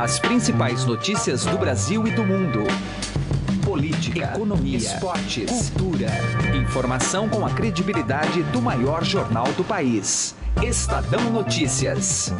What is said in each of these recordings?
As principais notícias do Brasil e do mundo. Política, economia, esportes, cultura. Informação com a credibilidade do maior jornal do país. Estadão Notícias.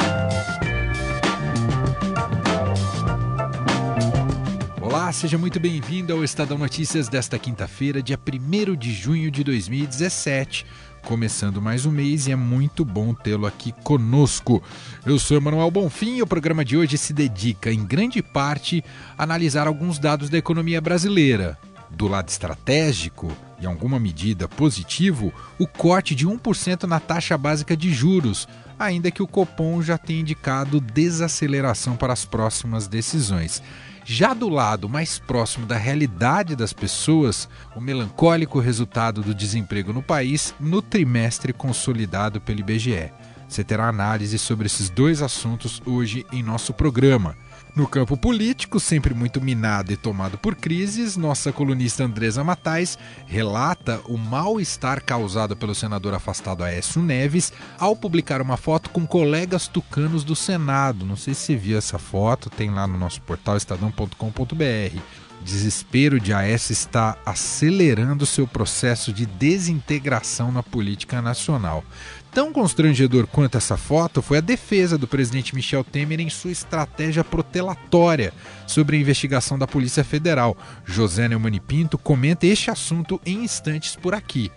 Olá, seja muito bem-vindo ao Estadão Notícias desta quinta-feira, dia 1 de junho de 2017 começando mais um mês e é muito bom tê-lo aqui conosco. Eu sou Emanuel Bonfim e o programa de hoje se dedica, em grande parte, a analisar alguns dados da economia brasileira. Do lado estratégico, em alguma medida positivo, o corte de 1% na taxa básica de juros, ainda que o Copom já tenha indicado desaceleração para as próximas decisões. Já do lado mais próximo da realidade das pessoas, o melancólico resultado do desemprego no país no trimestre consolidado pelo IBGE. Você terá análise sobre esses dois assuntos hoje em nosso programa. No campo político, sempre muito minado e tomado por crises, nossa colunista Andresa Matais relata o mal-estar causado pelo senador afastado Aécio Neves ao publicar uma foto com colegas tucanos do Senado. Não sei se você viu essa foto, tem lá no nosso portal estadão.com.br. Desespero de Aécio está acelerando seu processo de desintegração na política nacional. Tão constrangedor quanto essa foto foi a defesa do presidente Michel Temer em sua estratégia protelatória sobre a investigação da Polícia Federal. José Neumann Pinto comenta este assunto em instantes por aqui.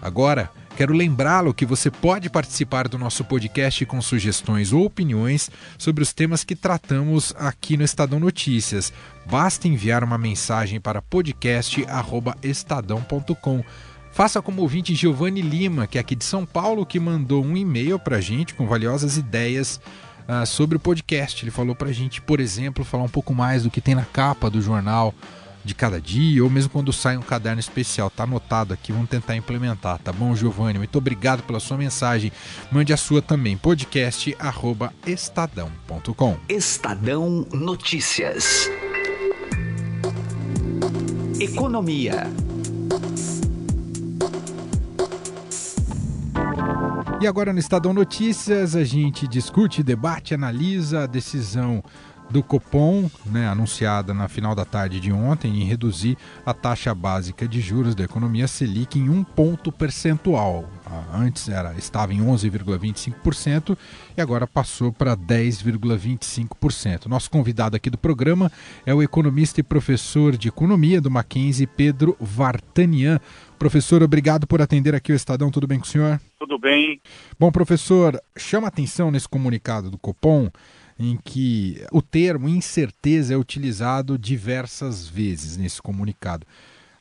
Agora, quero lembrá-lo que você pode participar do nosso podcast com sugestões ou opiniões sobre os temas que tratamos aqui no Estadão Notícias. Basta enviar uma mensagem para podcast@estadão.com. Faça como ouvinte Giovanni Lima, que é aqui de São Paulo, que mandou um e-mail para a gente com valiosas ideias uh, sobre o podcast. Ele falou para a gente, por exemplo, falar um pouco mais do que tem na capa do jornal de cada dia, ou mesmo quando sai um caderno especial. Tá anotado aqui, vamos tentar implementar, tá bom, Giovanni? Muito obrigado pela sua mensagem. Mande a sua também, podcast@estadão.com. Estadão Notícias. Economia. E agora no Estadão Notícias a gente discute, debate, analisa a decisão do Copom, né, anunciada na final da tarde de ontem, em reduzir a taxa básica de juros da economia Selic em um ponto percentual. Antes era, estava em 11,25% e agora passou para 10,25%. Nosso convidado aqui do programa é o economista e professor de economia do Mackenzie, Pedro Vartanian. Professor, obrigado por atender aqui o Estadão. Tudo bem com o senhor? Tudo bem. Bom, professor, chama atenção nesse comunicado do Copom em que o termo incerteza é utilizado diversas vezes nesse comunicado.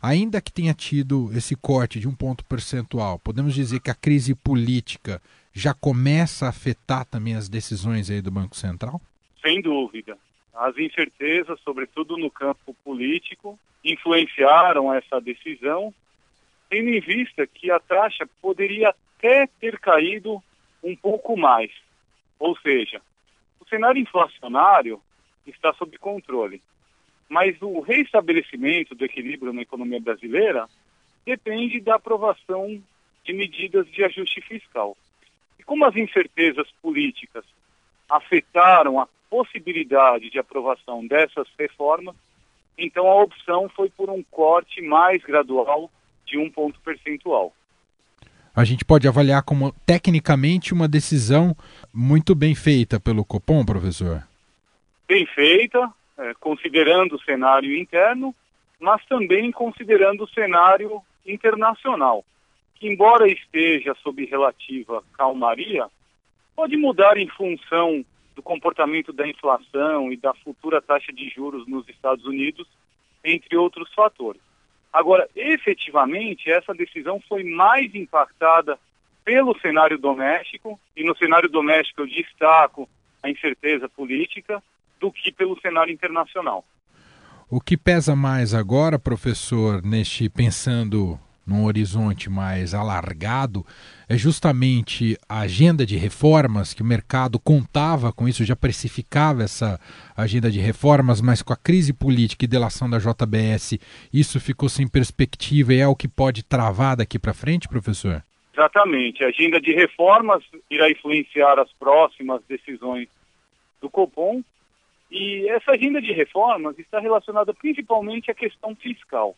Ainda que tenha tido esse corte de um ponto percentual, podemos dizer que a crise política já começa a afetar também as decisões aí do Banco Central? Sem dúvida. As incertezas, sobretudo no campo político, influenciaram essa decisão tendo em vista que a taxa poderia até ter caído um pouco mais. Ou seja, o cenário inflacionário está sob controle, mas o reestabelecimento do equilíbrio na economia brasileira depende da aprovação de medidas de ajuste fiscal. E como as incertezas políticas afetaram a possibilidade de aprovação dessas reformas, então a opção foi por um corte mais gradual de um ponto percentual. A gente pode avaliar como tecnicamente uma decisão muito bem feita pelo Copom, professor? Bem feita, é, considerando o cenário interno, mas também considerando o cenário internacional, que embora esteja sob relativa calmaria, pode mudar em função do comportamento da inflação e da futura taxa de juros nos Estados Unidos, entre outros fatores. Agora, efetivamente, essa decisão foi mais impactada pelo cenário doméstico, e no cenário doméstico eu destaco a incerteza política, do que pelo cenário internacional. O que pesa mais agora, professor, neste pensando num horizonte mais alargado, é justamente a agenda de reformas, que o mercado contava com isso, já precificava essa agenda de reformas, mas com a crise política e delação da JBS, isso ficou sem perspectiva e é o que pode travar daqui para frente, professor? Exatamente. A agenda de reformas irá influenciar as próximas decisões do Copom, E essa agenda de reformas está relacionada principalmente à questão fiscal.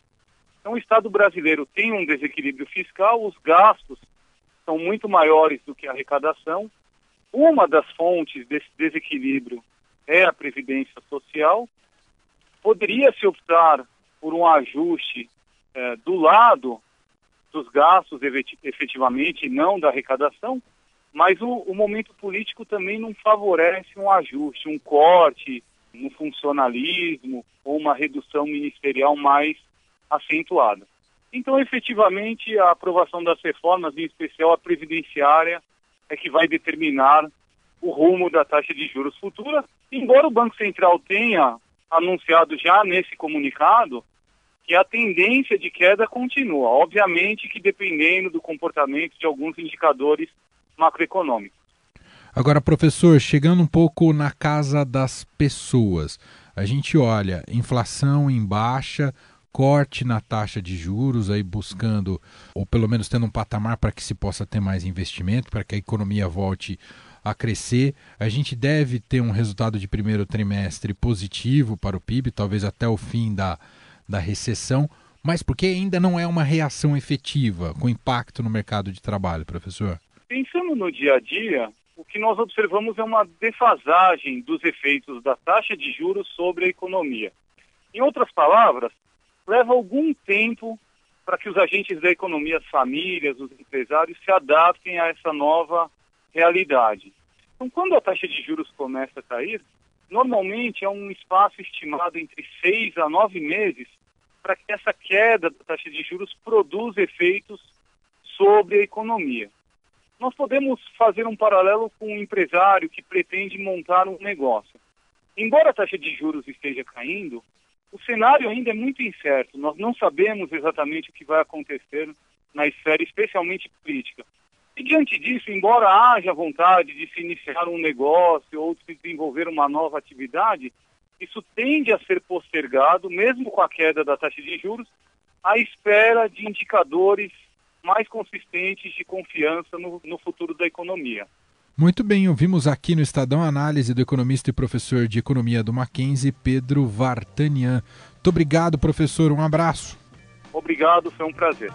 Então, o Estado brasileiro tem um desequilíbrio fiscal, os gastos são muito maiores do que a arrecadação. Uma das fontes desse desequilíbrio é a previdência social. Poderia-se optar por um ajuste é, do lado dos gastos efetivamente, não da arrecadação, mas o, o, momento político também não favorece um ajuste, um corte no funcionalismo ou uma redução ministerial mais acentuada. Então, efetivamente, a aprovação das reformas, em especial a previdenciária, é que vai determinar o rumo da taxa de juros futura, embora o Banco Central tenha anunciado já nesse comunicado que a tendência de queda continua, obviamente que dependendo do comportamento de alguns indicadores macroeconômicos. Agora, professor, chegando um pouco na casa das pessoas, a gente olha inflação em baixa, corte na taxa de juros, aí buscando, ou pelo menos tendo um patamar para que se possa ter mais investimento, para que a economia volte a crescer. A gente deve ter um resultado de primeiro trimestre positivo para o PIB, talvez até o fim da, da recessão, mas porque ainda não é uma reação efetiva com impacto no mercado de trabalho, professor? Pensando no dia a dia, o que nós observamos é uma defasagem dos efeitos da taxa de juros sobre a economia. Em outras palavras, leva algum tempo para que os agentes da economia, as famílias, os empresários se adaptem a essa nova realidade. Então, quando a taxa de juros começa a cair, normalmente é um espaço estimado entre seis a nove meses para que essa queda da taxa de juros produza efeitos sobre a economia. Nós podemos fazer um paralelo com um empresário que pretende montar um negócio. Embora a taxa de juros esteja caindo, o cenário ainda é muito incerto. Nós não sabemos exatamente o que vai acontecer na esfera, especialmente política. E diante disso, embora haja vontade de se iniciar um negócio ou de se desenvolver uma nova atividade, isso tende a ser postergado, mesmo com a queda da taxa de juros, à espera de indicadores mais consistentes de confiança no, no futuro da economia. Muito bem, ouvimos aqui no Estadão a análise do economista e professor de economia do Mackenzie, Pedro Vartanian. Muito obrigado, professor. Um abraço. Obrigado, foi um prazer.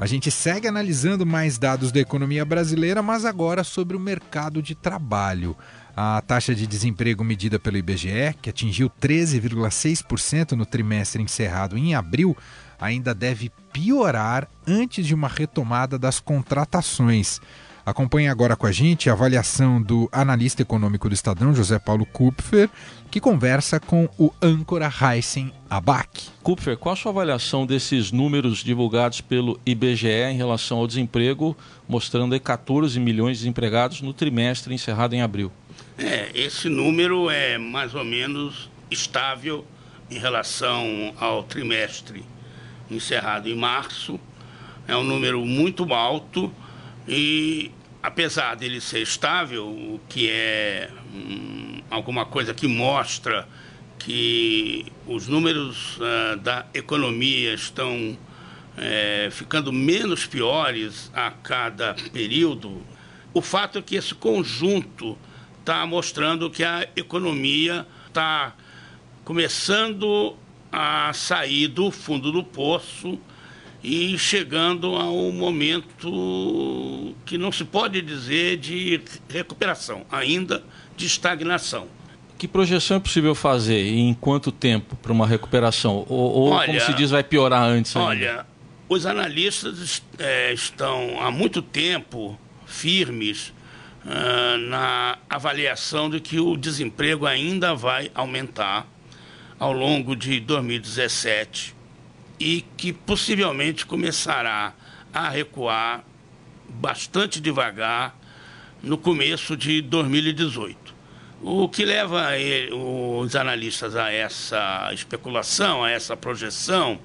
A gente segue analisando mais dados da economia brasileira, mas agora sobre o mercado de trabalho. A taxa de desemprego medida pelo IBGE, que atingiu 13,6% no trimestre encerrado em abril, ainda deve piorar antes de uma retomada das contratações. Acompanhe agora com a gente a avaliação do analista econômico do Estadão, José Paulo Kupfer, que conversa com o âncora Heisen Abac. Kupfer, qual a sua avaliação desses números divulgados pelo IBGE em relação ao desemprego, mostrando aí 14 milhões de desempregados no trimestre encerrado em abril? É, esse número é mais ou menos estável em relação ao trimestre encerrado em março. É um número muito alto e apesar dele ser estável, o que é hum, alguma coisa que mostra que os números uh, da economia estão é, ficando menos piores a cada período, o fato é que esse conjunto está mostrando que a economia está começando a sair do fundo do poço e chegando a um momento que não se pode dizer de recuperação, ainda de estagnação. Que projeção é possível fazer e em quanto tempo para uma recuperação? Ou, ou olha, como se diz, vai piorar antes? Ainda? Olha, os analistas é, estão há muito tempo firmes uh, na avaliação de que o desemprego ainda vai aumentar ao longo de 2017 e que possivelmente começará a recuar bastante devagar no começo de 2018. O que leva os analistas a essa especulação, a essa projeção,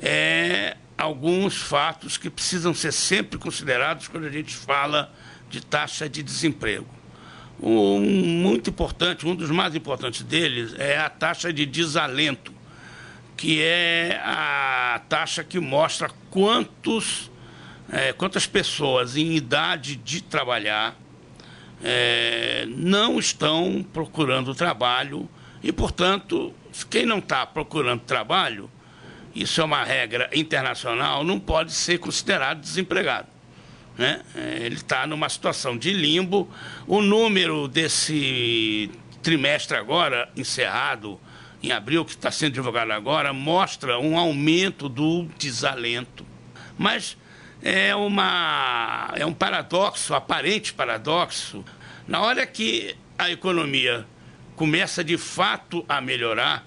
é alguns fatos que precisam ser sempre considerados quando a gente fala de taxa de desemprego. Um muito importante, um dos mais importantes deles é a taxa de desalento, que é a taxa que mostra quantos, é, quantas pessoas em idade de trabalhar é, não estão procurando trabalho e, portanto, quem não está procurando trabalho, isso é uma regra internacional, não pode ser considerado desempregado. Né? É, ele está numa situação de limbo. O número desse trimestre agora, encerrado em abril, que está sendo divulgado agora, mostra um aumento do desalento. Mas é, uma, é um paradoxo, aparente paradoxo. Na hora que a economia começa de fato a melhorar,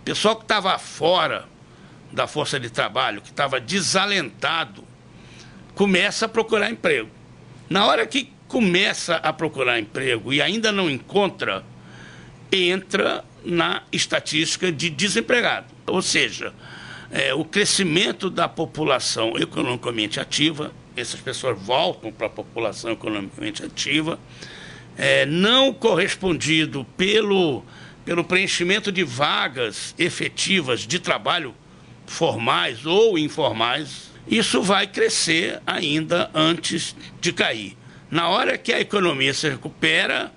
o pessoal que estava fora da força de trabalho, que estava desalentado, começa a procurar emprego. Na hora que começa a procurar emprego e ainda não encontra, entra na estatística de desempregado. Ou seja, é, o crescimento da população economicamente ativa, essas pessoas voltam para a população economicamente ativa, é, não correspondido pelo, pelo preenchimento de vagas efetivas de trabalho formais ou informais, isso vai crescer ainda antes de cair. Na hora que a economia se recupera,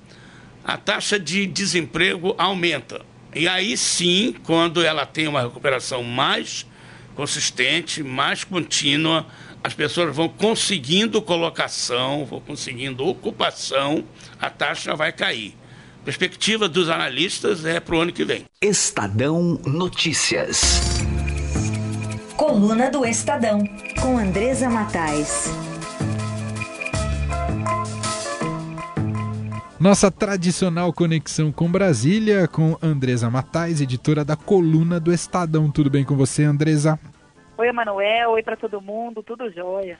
a taxa de desemprego aumenta. E aí sim, quando ela tem uma recuperação mais consistente, mais contínua, as pessoas vão conseguindo colocação, vão conseguindo ocupação, a taxa vai cair. A perspectiva dos analistas é para o ano que vem. Estadão Notícias. Coluna do Estadão, com Andresa Matais. Nossa tradicional conexão com Brasília, com Andresa Matais, editora da Coluna do Estadão. Tudo bem com você, Andresa? Oi, Emanuel. Oi para todo mundo. Tudo jóia.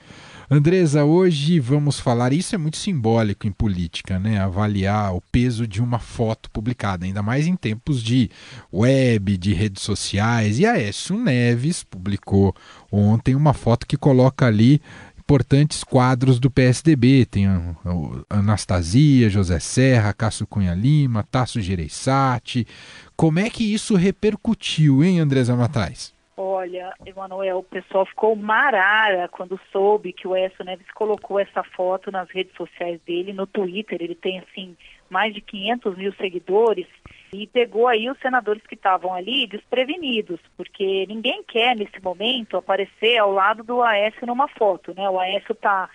Andresa, hoje vamos falar, isso é muito simbólico em política, né? Avaliar o peso de uma foto publicada, ainda mais em tempos de web, de redes sociais. E a Écio Neves publicou ontem uma foto que coloca ali importantes quadros do PSDB. Tem Anastasia, José Serra, Cássio Cunha Lima, Tasso Gereissati. Como é que isso repercutiu, hein, Andresa Matais? Olha, Emanuel, o pessoal ficou marara quando soube que o Écio Neves colocou essa foto nas redes sociais dele, no Twitter. Ele tem, assim, mais de 500 mil seguidores e pegou aí os senadores que estavam ali desprevenidos, porque ninguém quer nesse momento aparecer ao lado do Aécio numa foto, né? O Aécio está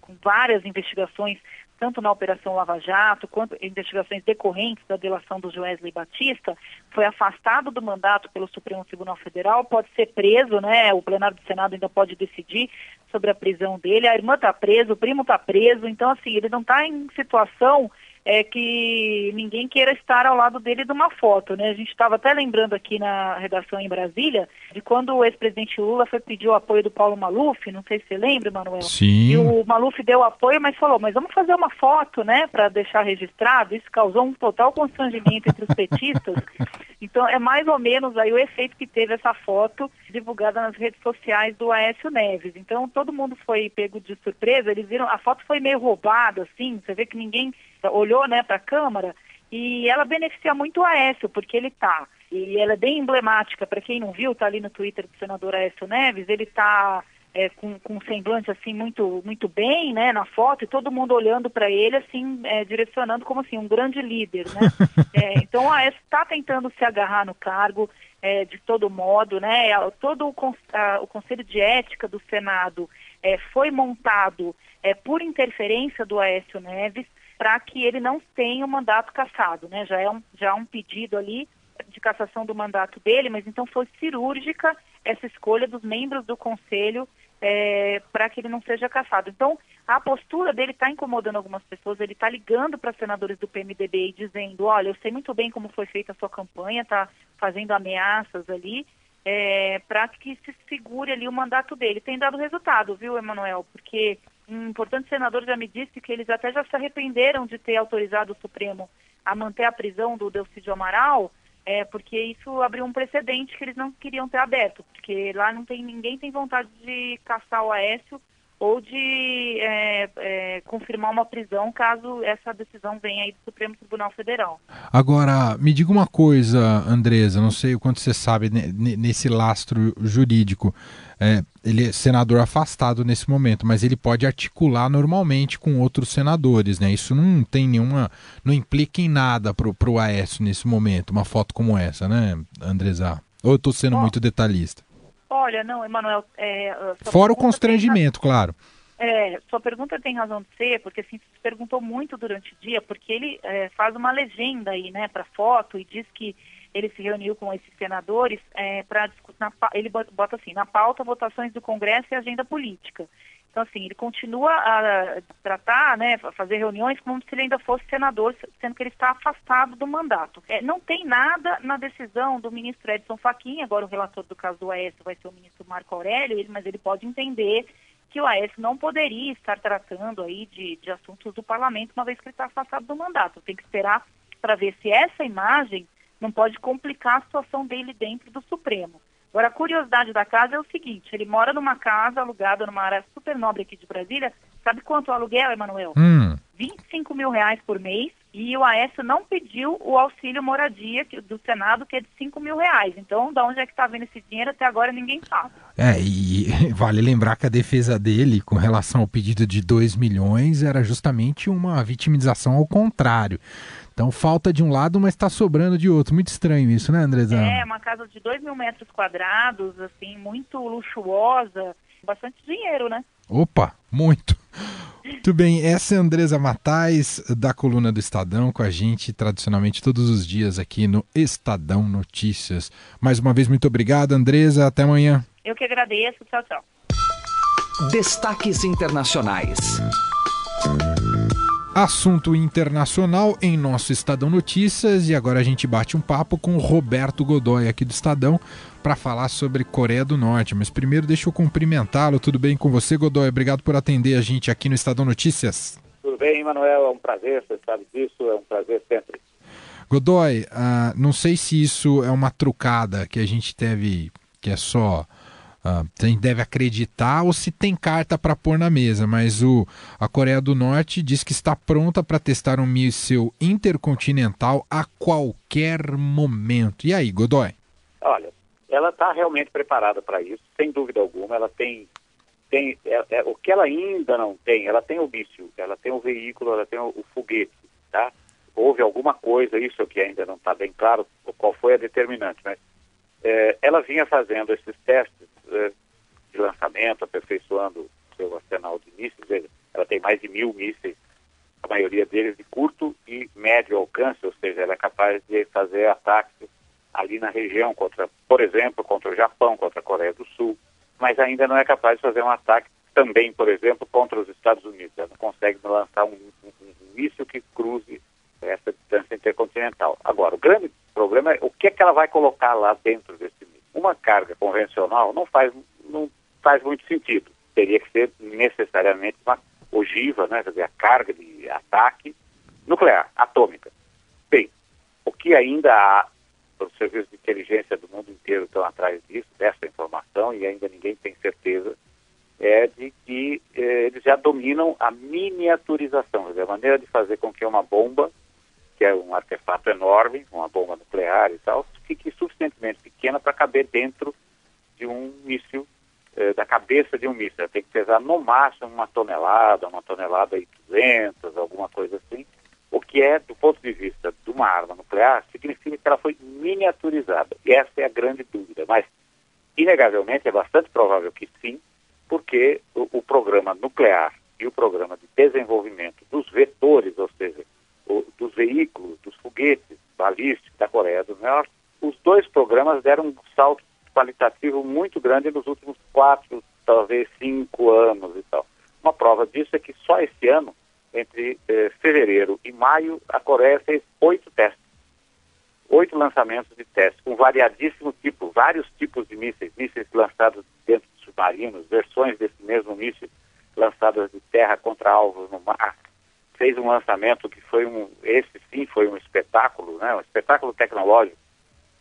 com várias investigações, tanto na Operação Lava Jato, quanto investigações decorrentes da delação do Joesley Batista, foi afastado do mandato pelo Supremo Tribunal Federal, pode ser preso, né? O plenário do Senado ainda pode decidir sobre a prisão dele, a irmã está presa, o primo está preso, então assim, ele não está em situação é que ninguém queira estar ao lado dele de uma foto, né? A gente estava até lembrando aqui na redação em Brasília de quando o ex-presidente Lula foi pedir o apoio do Paulo Maluf, não sei se você lembra, Manuel. Sim. E o Maluf deu apoio, mas falou, mas vamos fazer uma foto, né, para deixar registrado. Isso causou um total constrangimento entre os petistas. Então é mais ou menos aí o efeito que teve essa foto divulgada nas redes sociais do Aécio Neves. Então todo mundo foi pego de surpresa, eles viram, a foto foi meio roubada, assim, você vê que ninguém olhou né, para a Câmara e ela beneficia muito o Aécio, porque ele está, e ela é bem emblemática, para quem não viu, está ali no Twitter do senador Aécio Neves, ele está é, com, com um semblante assim muito, muito bem né, na foto e todo mundo olhando para ele, assim, é, direcionando como assim, um grande líder. Né? é, então o Aécio está tentando se agarrar no cargo é, de todo modo, né? Todo o, a, o Conselho de Ética do Senado é, foi montado é, por interferência do Aécio Neves para que ele não tenha o mandato cassado, né? Já é um, já um pedido ali de cassação do mandato dele, mas então foi cirúrgica essa escolha dos membros do conselho é, para que ele não seja cassado. Então, a postura dele está incomodando algumas pessoas, ele está ligando para senadores do PMDB e dizendo, olha, eu sei muito bem como foi feita a sua campanha, está fazendo ameaças ali, é, para que se segure ali o mandato dele. Tem dado resultado, viu, Emanuel? Porque um importante senador já me disse que eles até já se arrependeram de ter autorizado o Supremo a manter a prisão do Delcídio Amaral, é, porque isso abriu um precedente que eles não queriam ter aberto, porque lá não tem ninguém tem vontade de caçar o Aécio ou de é, é, confirmar uma prisão caso essa decisão venha aí do Supremo Tribunal Federal. Agora, me diga uma coisa, Andresa, não sei o quanto você sabe nesse lastro jurídico. É, ele é senador afastado nesse momento, mas ele pode articular normalmente com outros senadores, né? Isso não tem nenhuma, não implica em nada para o Aécio nesse momento, uma foto como essa, né, Andresa? Ou eu estou sendo muito detalhista? Olha, não, Emanuel. É, Fora o constrangimento, tem... claro. É, sua pergunta tem razão de ser, porque assim, se perguntou muito durante o dia, porque ele é, faz uma legenda aí, né, para foto e diz que ele se reuniu com esses senadores é, para discutir, ele bota assim, na pauta votações do Congresso e agenda política. Então, assim, ele continua a tratar, né, a fazer reuniões como se ele ainda fosse senador, sendo que ele está afastado do mandato. É, não tem nada na decisão do ministro Edson Fachin, agora o relator do caso do Aécio vai ser o ministro Marco Aurélio, mas ele pode entender que o Aécio não poderia estar tratando aí de, de assuntos do parlamento, uma vez que ele está afastado do mandato. Tem que esperar para ver se essa imagem não pode complicar a situação dele dentro do Supremo. Agora, a curiosidade da casa é o seguinte: ele mora numa casa alugada numa área super nobre aqui de Brasília. Sabe quanto é o aluguel, Emanuel? Hum. 25 mil reais por mês. E o Aécio não pediu o auxílio moradia do Senado, que é de 5 mil reais. Então, de onde é que está vindo esse dinheiro? Até agora ninguém sabe. É, e vale lembrar que a defesa dele, com relação ao pedido de 2 milhões, era justamente uma vitimização ao contrário. Então falta de um lado, mas está sobrando de outro. Muito estranho isso, né, Andresa? É, uma casa de 2 mil metros quadrados, assim, muito luxuosa. Bastante dinheiro, né? Opa, muito. Muito bem, essa é a Andresa Matais, da coluna do Estadão, com a gente tradicionalmente todos os dias aqui no Estadão Notícias. Mais uma vez, muito obrigado, Andresa. Até amanhã. Eu que agradeço. Tchau, tchau. Destaques Internacionais. Assunto internacional em nosso Estadão Notícias e agora a gente bate um papo com o Roberto Godoy aqui do Estadão para falar sobre Coreia do Norte. Mas primeiro deixa eu cumprimentá-lo. Tudo bem com você, Godoy? Obrigado por atender a gente aqui no Estadão Notícias. Tudo bem, Manuel. É um prazer, você sabe disso. É um prazer sempre. Godoy, uh, não sei se isso é uma trucada que a gente teve, que é só Uh, deve acreditar ou se tem carta para pôr na mesa, mas o, a Coreia do Norte diz que está pronta para testar um míssil intercontinental a qualquer momento. E aí, Godoy? Olha, ela está realmente preparada para isso, sem dúvida alguma. Ela tem, tem é, é, o que ela ainda não tem. Ela tem o míssil, ela tem o veículo, ela tem o, o foguete, tá? Houve alguma coisa, isso que ainda não está bem claro, qual foi a determinante, mas é, ela vinha fazendo esses testes é, de lançamento, aperfeiçoando seu arsenal de mísseis. Ela tem mais de mil mísseis, a maioria deles de curto e médio alcance, ou seja, ela é capaz de fazer ataques ali na região, contra, por exemplo, contra o Japão, contra a Coreia do Sul, mas ainda não é capaz de fazer um ataque também, por exemplo, contra os Estados Unidos. Ela não consegue lançar um, um, um míssil que cruze essa distância intercontinental. Agora, o grande problema é o que, é que ela vai colocar lá dentro desse. Uma carga convencional não faz, não faz muito sentido. Teria que ser necessariamente uma ogiva, né, quer dizer, a carga de ataque nuclear, atômica. Bem, o que ainda há, os serviços de inteligência do mundo inteiro estão atrás disso, dessa informação, e ainda ninguém tem certeza, é de que eh, eles já dominam a miniaturização, a maneira de fazer com que uma bomba que é um artefato enorme, uma bomba nuclear e tal, fique suficientemente pequena para caber dentro de um míssil, eh, da cabeça de um míssil. Ela tem que pesar no máximo uma tonelada, uma tonelada e duzentas, alguma coisa assim. O que é, do ponto de vista de uma arma nuclear, significa que ela foi miniaturizada. E essa é a grande dúvida. Mas, inegavelmente, é bastante provável que sim, porque o, o programa nuclear e o programa de desenvolvimento dos vetores, ou seja, dos veículos, dos foguetes balísticos da Coreia do Norte, os dois programas deram um salto qualitativo muito grande nos últimos quatro, talvez cinco anos e tal. Uma prova disso é que só esse ano, entre eh, fevereiro e maio, a Coreia fez oito testes. Oito lançamentos de testes, com variadíssimo tipo, vários tipos de mísseis, mísseis lançados dentro de submarinos, versões desse mesmo míssil lançadas de terra contra alvos no mar, fez um lançamento que foi um, esse sim foi um espetáculo, né, um espetáculo tecnológico.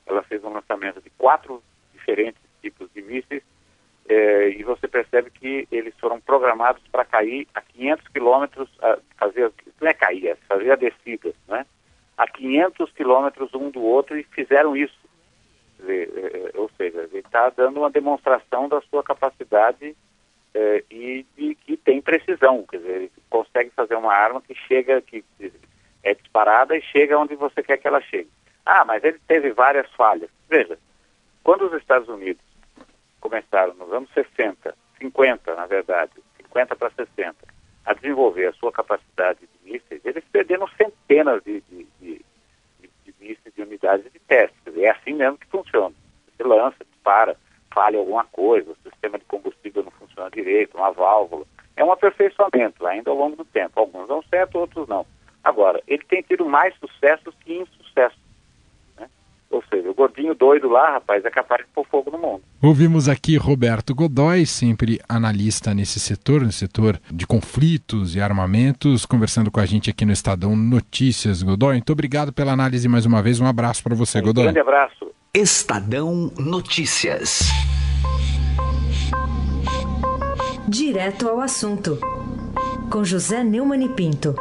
Ela fez um lançamento de quatro diferentes tipos de mísseis é, e você percebe que eles foram programados para cair a 500 quilômetros, fazer, não é cair, é fazer a descida, né? a 500 quilômetros um do outro e fizeram isso. Dizer, é, ou seja, ele está dando uma demonstração da sua capacidade é, e que tem precisão, quer dizer, ele consegue fazer uma arma que chega, que é disparada e chega onde você quer que ela chegue. Ah, mas ele teve várias falhas. Veja, quando os Estados Unidos começaram nos anos 60, 50 na verdade, 50 para 60, a desenvolver a sua capacidade de mísseis, eles perderam centenas de, de, de, de, de mísseis de unidades de teste. É assim mesmo que funciona. Você lança, dispara, falha alguma coisa, o sistema de combustível funciona direito, uma válvula. É um aperfeiçoamento ainda ao longo do tempo. Alguns dão certo, outros não. Agora, ele tem tido mais sucessos que insucessos. Ou seja, o gordinho doido lá, rapaz, é capaz de pôr fogo no mundo. Ouvimos aqui Roberto Godoy, sempre analista nesse setor, no setor de conflitos e armamentos, conversando com a gente aqui no Estadão Notícias. Godoy, muito obrigado pela análise mais uma vez. Um abraço para você, um Godoy. Um grande abraço. Estadão Notícias. Direto ao assunto, com José Neumann Pinto.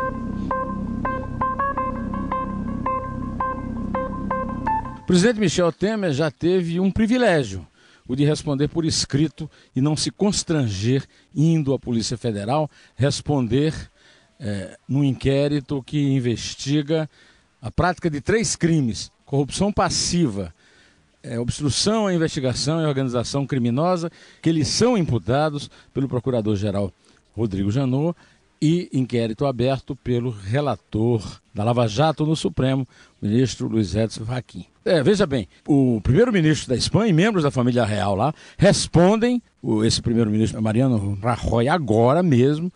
O presidente Michel Temer já teve um privilégio, o de responder por escrito e não se constranger indo à Polícia Federal responder é, num inquérito que investiga a prática de três crimes: corrupção passiva, é, obstrução à investigação e organização criminosa, que eles são imputados pelo Procurador-Geral Rodrigo Janot e inquérito aberto pelo relator da Lava Jato no Supremo, ministro Luiz Edson Fachin. É, veja bem, o primeiro-ministro da Espanha e membros da família real lá respondem, esse primeiro-ministro Mariano Rajoy agora mesmo,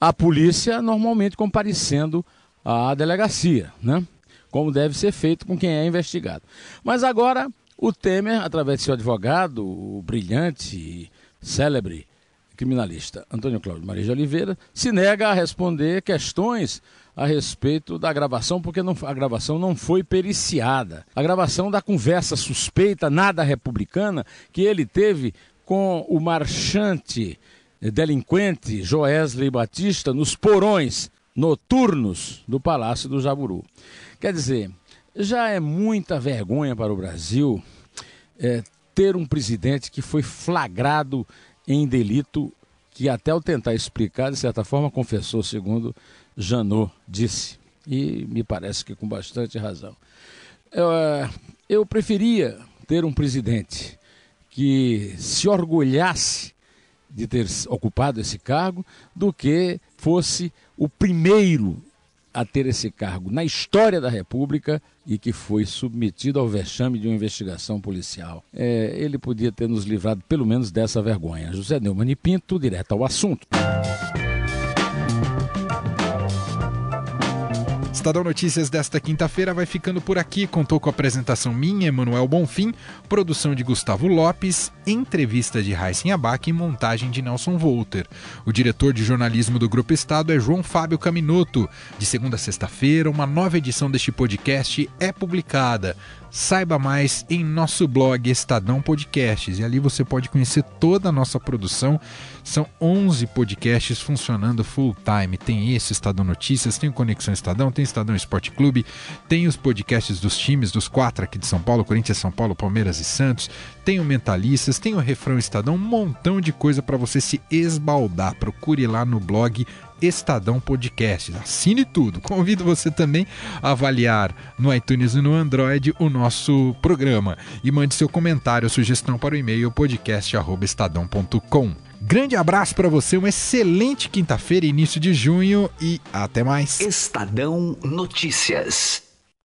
a polícia normalmente comparecendo à delegacia, né? Como deve ser feito com quem é investigado. Mas agora o Temer, através de seu advogado, o brilhante, célebre criminalista Antônio Cláudio Maria de Oliveira, se nega a responder questões a respeito da gravação, porque não, a gravação não foi periciada. A gravação da conversa suspeita, nada republicana, que ele teve com o marchante delinquente Joesley Batista nos porões noturnos do Palácio do Jaburu. Quer dizer, já é muita vergonha para o Brasil é, ter um presidente que foi flagrado em delito que até ao tentar explicar, de certa forma, confessou, segundo Janot disse, e me parece que com bastante razão. Eu, eh, eu preferia ter um presidente que se orgulhasse de ter ocupado esse cargo do que fosse o primeiro a ter esse cargo na história da República e que foi submetido ao vexame de uma investigação policial. É, ele podia ter nos livrado pelo menos dessa vergonha. José Neumann e Pinto, direto ao assunto. Estadão Notícias desta quinta-feira vai ficando por aqui. Contou com a apresentação minha, Emanuel Bonfim, produção de Gustavo Lopes, entrevista de Raíssen Abac e montagem de Nelson Volter. O diretor de jornalismo do Grupo Estado é João Fábio Caminoto. De segunda a sexta-feira, uma nova edição deste podcast é publicada. Saiba mais em nosso blog Estadão Podcasts e ali você pode conhecer toda a nossa produção. São 11 podcasts funcionando full time. Tem esse Estadão Notícias, tem o Conexão Estadão, tem Estadão Esporte Clube, tem os podcasts dos times, dos quatro aqui de São Paulo, Corinthians, São Paulo, Palmeiras e Santos, tem o Mentalistas, tem o Refrão Estadão, um montão de coisa para você se esbaldar. Procure lá no blog Estadão Podcast. Assine tudo. Convido você também a avaliar no iTunes e no Android o nosso programa e mande seu comentário ou sugestão para o e-mail podcast@estadão.com. Grande abraço para você, uma excelente quinta-feira, início de junho e até mais. Estadão Notícias.